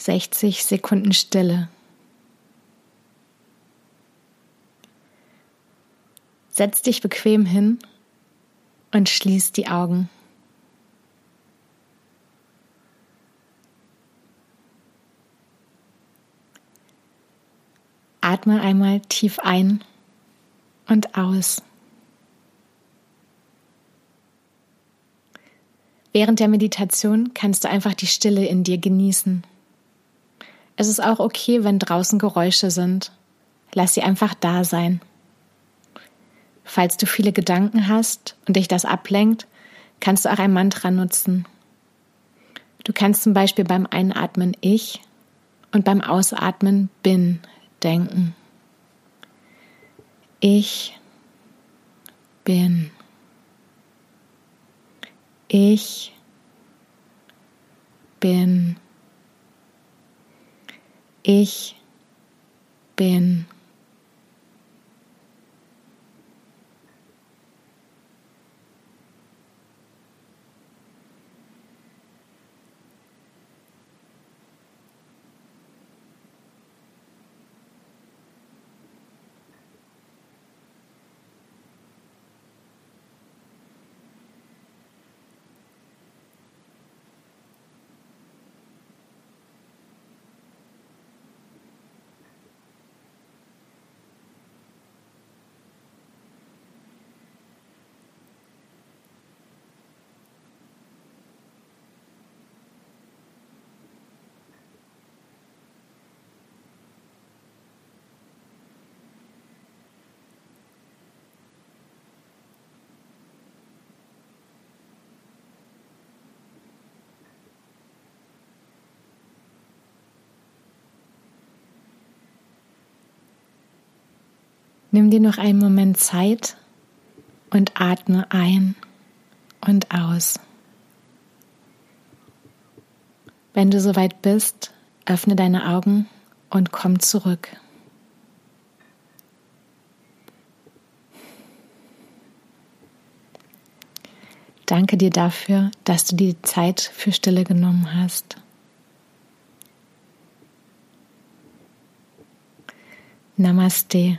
60 Sekunden Stille. Setz dich bequem hin und schließ die Augen. Atme einmal tief ein und aus. Während der Meditation kannst du einfach die Stille in dir genießen. Es ist auch okay, wenn draußen Geräusche sind. Lass sie einfach da sein. Falls du viele Gedanken hast und dich das ablenkt, kannst du auch ein Mantra nutzen. Du kannst zum Beispiel beim Einatmen Ich und beim Ausatmen Bin denken. Ich bin. Ich bin. Ich bin. Nimm dir noch einen Moment Zeit und atme ein und aus. Wenn du soweit bist, öffne deine Augen und komm zurück. Danke dir dafür, dass du die Zeit für Stille genommen hast. Namaste.